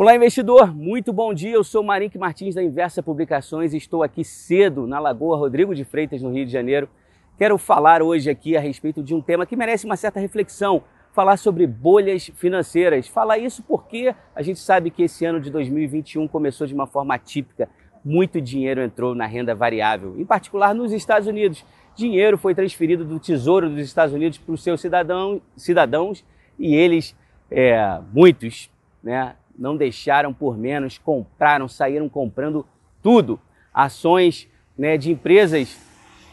Olá, investidor! Muito bom dia. Eu sou Marink Martins da Inversa Publicações e estou aqui cedo na Lagoa Rodrigo de Freitas, no Rio de Janeiro. Quero falar hoje aqui a respeito de um tema que merece uma certa reflexão. Falar sobre bolhas financeiras. Falar isso porque a gente sabe que esse ano de 2021 começou de uma forma atípica. Muito dinheiro entrou na renda variável, em particular nos Estados Unidos. Dinheiro foi transferido do Tesouro dos Estados Unidos para os seus cidadão, cidadãos e eles, é, muitos, né, não deixaram por menos, compraram, saíram comprando tudo. Ações né, de empresas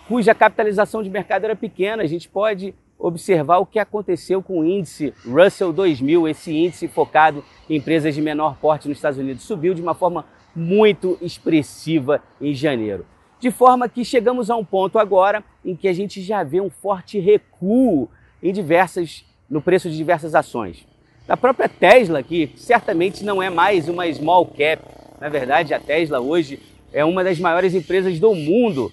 cuja capitalização de mercado era pequena. A gente pode observar o que aconteceu com o índice Russell 2000, esse índice focado em empresas de menor porte nos Estados Unidos, subiu de uma forma muito expressiva em janeiro. De forma que chegamos a um ponto agora em que a gente já vê um forte recuo em diversas, no preço de diversas ações da própria Tesla, que certamente não é mais uma small cap. Na verdade, a Tesla hoje é uma das maiores empresas do mundo.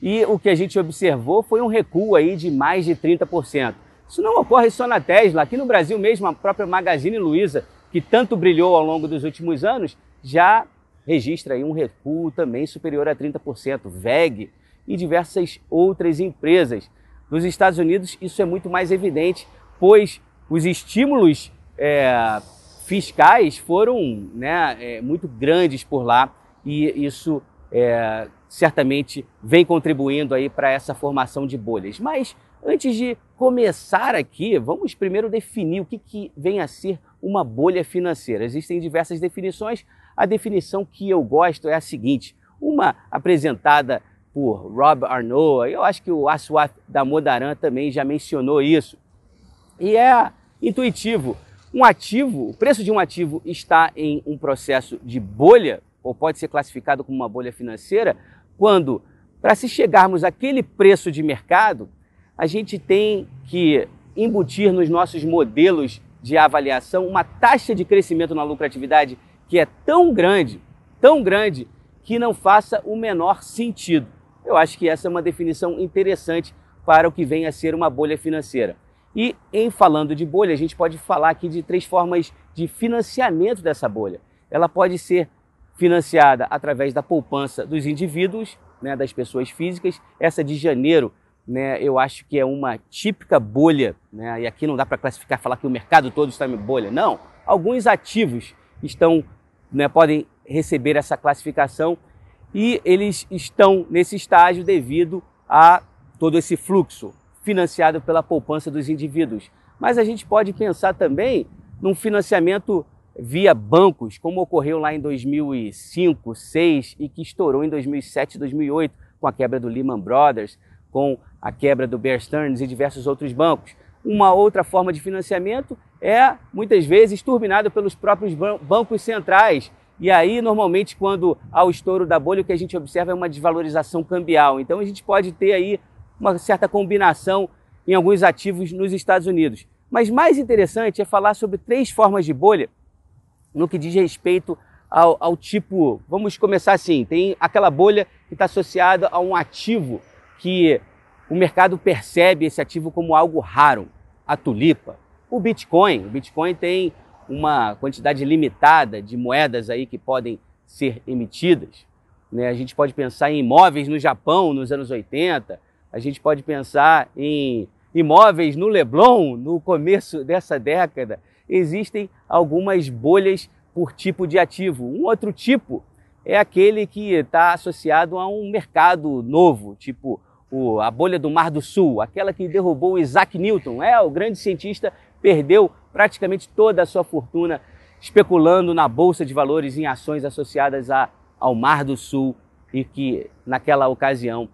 E o que a gente observou foi um recuo aí de mais de 30%. Isso não ocorre só na Tesla, aqui no Brasil mesmo, a própria Magazine Luiza, que tanto brilhou ao longo dos últimos anos, já registra aí um recuo também superior a 30%. VEG e diversas outras empresas. Nos Estados Unidos, isso é muito mais evidente, pois os estímulos é, fiscais foram né, é, muito grandes por lá e isso é, certamente vem contribuindo aí para essa formação de bolhas. Mas antes de começar aqui, vamos primeiro definir o que, que vem a ser uma bolha financeira. Existem diversas definições. A definição que eu gosto é a seguinte: uma apresentada por Rob Arnault, eu acho que o Aswat Damodaran também já mencionou isso. E é intuitivo. Um ativo, o preço de um ativo está em um processo de bolha, ou pode ser classificado como uma bolha financeira, quando, para se chegarmos àquele preço de mercado, a gente tem que embutir nos nossos modelos de avaliação uma taxa de crescimento na lucratividade que é tão grande, tão grande, que não faça o menor sentido. Eu acho que essa é uma definição interessante para o que vem a ser uma bolha financeira. E em falando de bolha, a gente pode falar aqui de três formas de financiamento dessa bolha. Ela pode ser financiada através da poupança dos indivíduos, né, das pessoas físicas. Essa de janeiro, né, eu acho que é uma típica bolha, né, e aqui não dá para classificar, falar que o mercado todo está em bolha. Não, alguns ativos estão, né, podem receber essa classificação e eles estão nesse estágio devido a todo esse fluxo, financiado pela poupança dos indivíduos. Mas a gente pode pensar também num financiamento via bancos, como ocorreu lá em 2005, 2006 e que estourou em 2007 2008 com a quebra do Lehman Brothers, com a quebra do Bear Stearns e diversos outros bancos. Uma outra forma de financiamento é, muitas vezes, turbinado pelos próprios bancos centrais. E aí, normalmente, quando há o estouro da bolha, o que a gente observa é uma desvalorização cambial. Então, a gente pode ter aí uma certa combinação em alguns ativos nos Estados Unidos. Mas mais interessante é falar sobre três formas de bolha no que diz respeito ao, ao tipo. Vamos começar assim: tem aquela bolha que está associada a um ativo que o mercado percebe esse ativo como algo raro, a tulipa. O Bitcoin, o Bitcoin tem uma quantidade limitada de moedas aí que podem ser emitidas. Né? A gente pode pensar em imóveis no Japão nos anos 80, a gente pode pensar em imóveis no Leblon, no começo dessa década. Existem algumas bolhas por tipo de ativo. Um outro tipo é aquele que está associado a um mercado novo, tipo o, a bolha do Mar do Sul, aquela que derrubou Isaac Newton. É, o grande cientista perdeu praticamente toda a sua fortuna especulando na bolsa de valores em ações associadas a, ao Mar do Sul e que naquela ocasião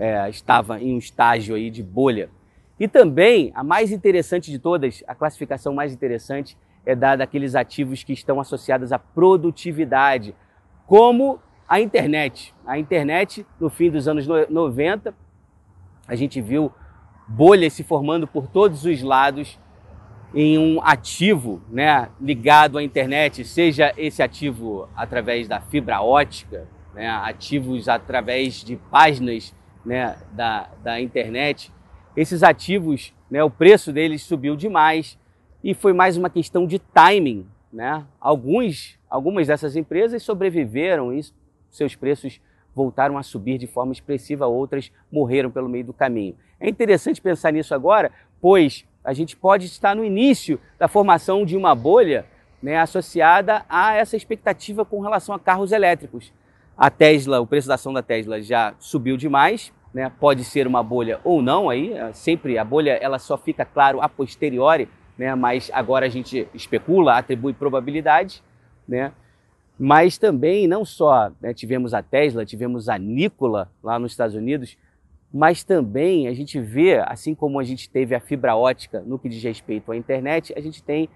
é, estava em um estágio aí de bolha. E também, a mais interessante de todas, a classificação mais interessante é dada àqueles ativos que estão associados à produtividade, como a internet. A internet, no fim dos anos 90, a gente viu bolhas se formando por todos os lados em um ativo né, ligado à internet, seja esse ativo através da fibra ótica, né, ativos através de páginas né, da, da internet, esses ativos, né, o preço deles subiu demais e foi mais uma questão de timing né? Alguns, algumas dessas empresas sobreviveram e seus preços voltaram a subir de forma expressiva, outras morreram pelo meio do caminho. É interessante pensar nisso agora, pois a gente pode estar no início da formação de uma bolha né, associada a essa expectativa com relação a carros elétricos. A Tesla, o preço da ação da Tesla já subiu demais, né, pode ser uma bolha ou não, aí é, sempre a bolha ela só fica claro a posteriori, né, mas agora a gente especula, atribui probabilidade, né, mas também não só né, tivemos a Tesla, tivemos a Nikola lá nos Estados Unidos, mas também a gente vê, assim como a gente teve a fibra ótica no que diz respeito à internet, a gente tem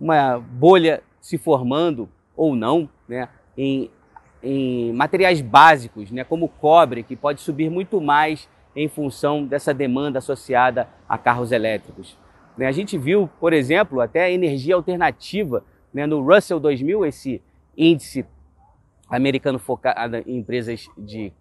uma bolha se formando ou não né, em, em materiais básicos, né, como cobre, que pode subir muito mais em função dessa demanda associada a carros elétricos. Né, a gente viu, por exemplo, até a energia alternativa né, no Russell 2000, esse índice americano focado em empresas de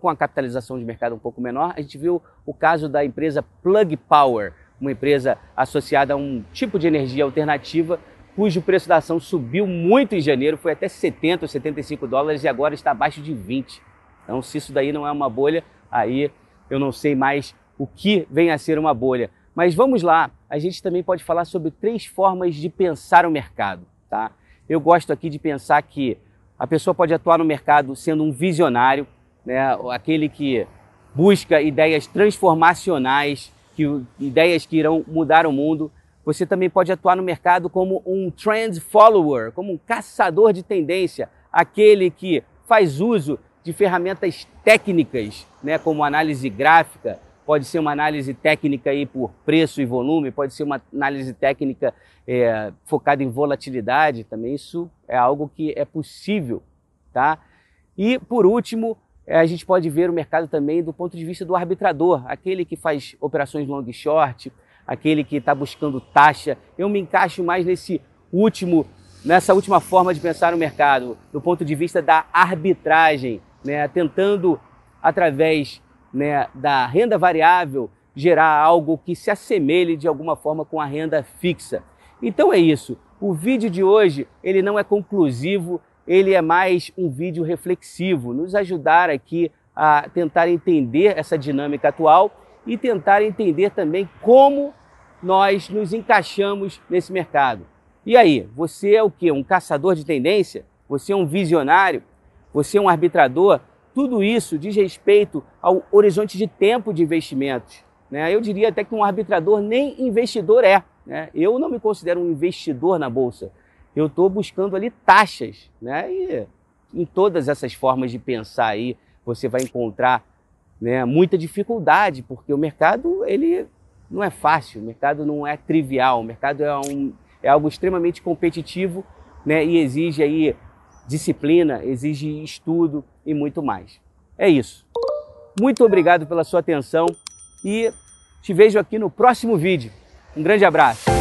com a capitalização de mercado um pouco menor, a gente viu o caso da empresa Plug Power, uma empresa associada a um tipo de energia alternativa cujo preço da ação subiu muito em janeiro, foi até 70 ou 75 dólares e agora está abaixo de 20. Então, se isso daí não é uma bolha, aí eu não sei mais o que vem a ser uma bolha. Mas vamos lá, a gente também pode falar sobre três formas de pensar o mercado, tá? Eu gosto aqui de pensar que a pessoa pode atuar no mercado sendo um visionário, né? aquele que busca ideias transformacionais, que, ideias que irão mudar o mundo. Você também pode atuar no mercado como um trend follower, como um caçador de tendência, aquele que faz uso de ferramentas técnicas, né, como análise gráfica, pode ser uma análise técnica aí por preço e volume, pode ser uma análise técnica é, focada em volatilidade também. Isso é algo que é possível, tá? E por último, é, a gente pode ver o mercado também do ponto de vista do arbitrador, aquele que faz operações long e short, aquele que está buscando taxa. Eu me encaixo mais nesse último, nessa última forma de pensar no mercado, do ponto de vista da arbitragem, né? tentando, através né, da renda variável, gerar algo que se assemelhe de alguma forma com a renda fixa. Então é isso. O vídeo de hoje ele não é conclusivo, ele é mais um vídeo reflexivo, nos ajudar aqui a tentar entender essa dinâmica atual e tentar entender também como nós nos encaixamos nesse mercado. E aí, você é o que? Um caçador de tendência? Você é um visionário? Você é um arbitrador? Tudo isso diz respeito ao horizonte de tempo de investimentos. Né? Eu diria até que um arbitrador nem investidor é. Né? Eu não me considero um investidor na bolsa eu estou buscando ali taxas, né? E em todas essas formas de pensar aí, você vai encontrar né, muita dificuldade, porque o mercado ele não é fácil, o mercado não é trivial, o mercado é, um, é algo extremamente competitivo né, e exige aí disciplina, exige estudo e muito mais. É isso. Muito obrigado pela sua atenção e te vejo aqui no próximo vídeo. Um grande abraço.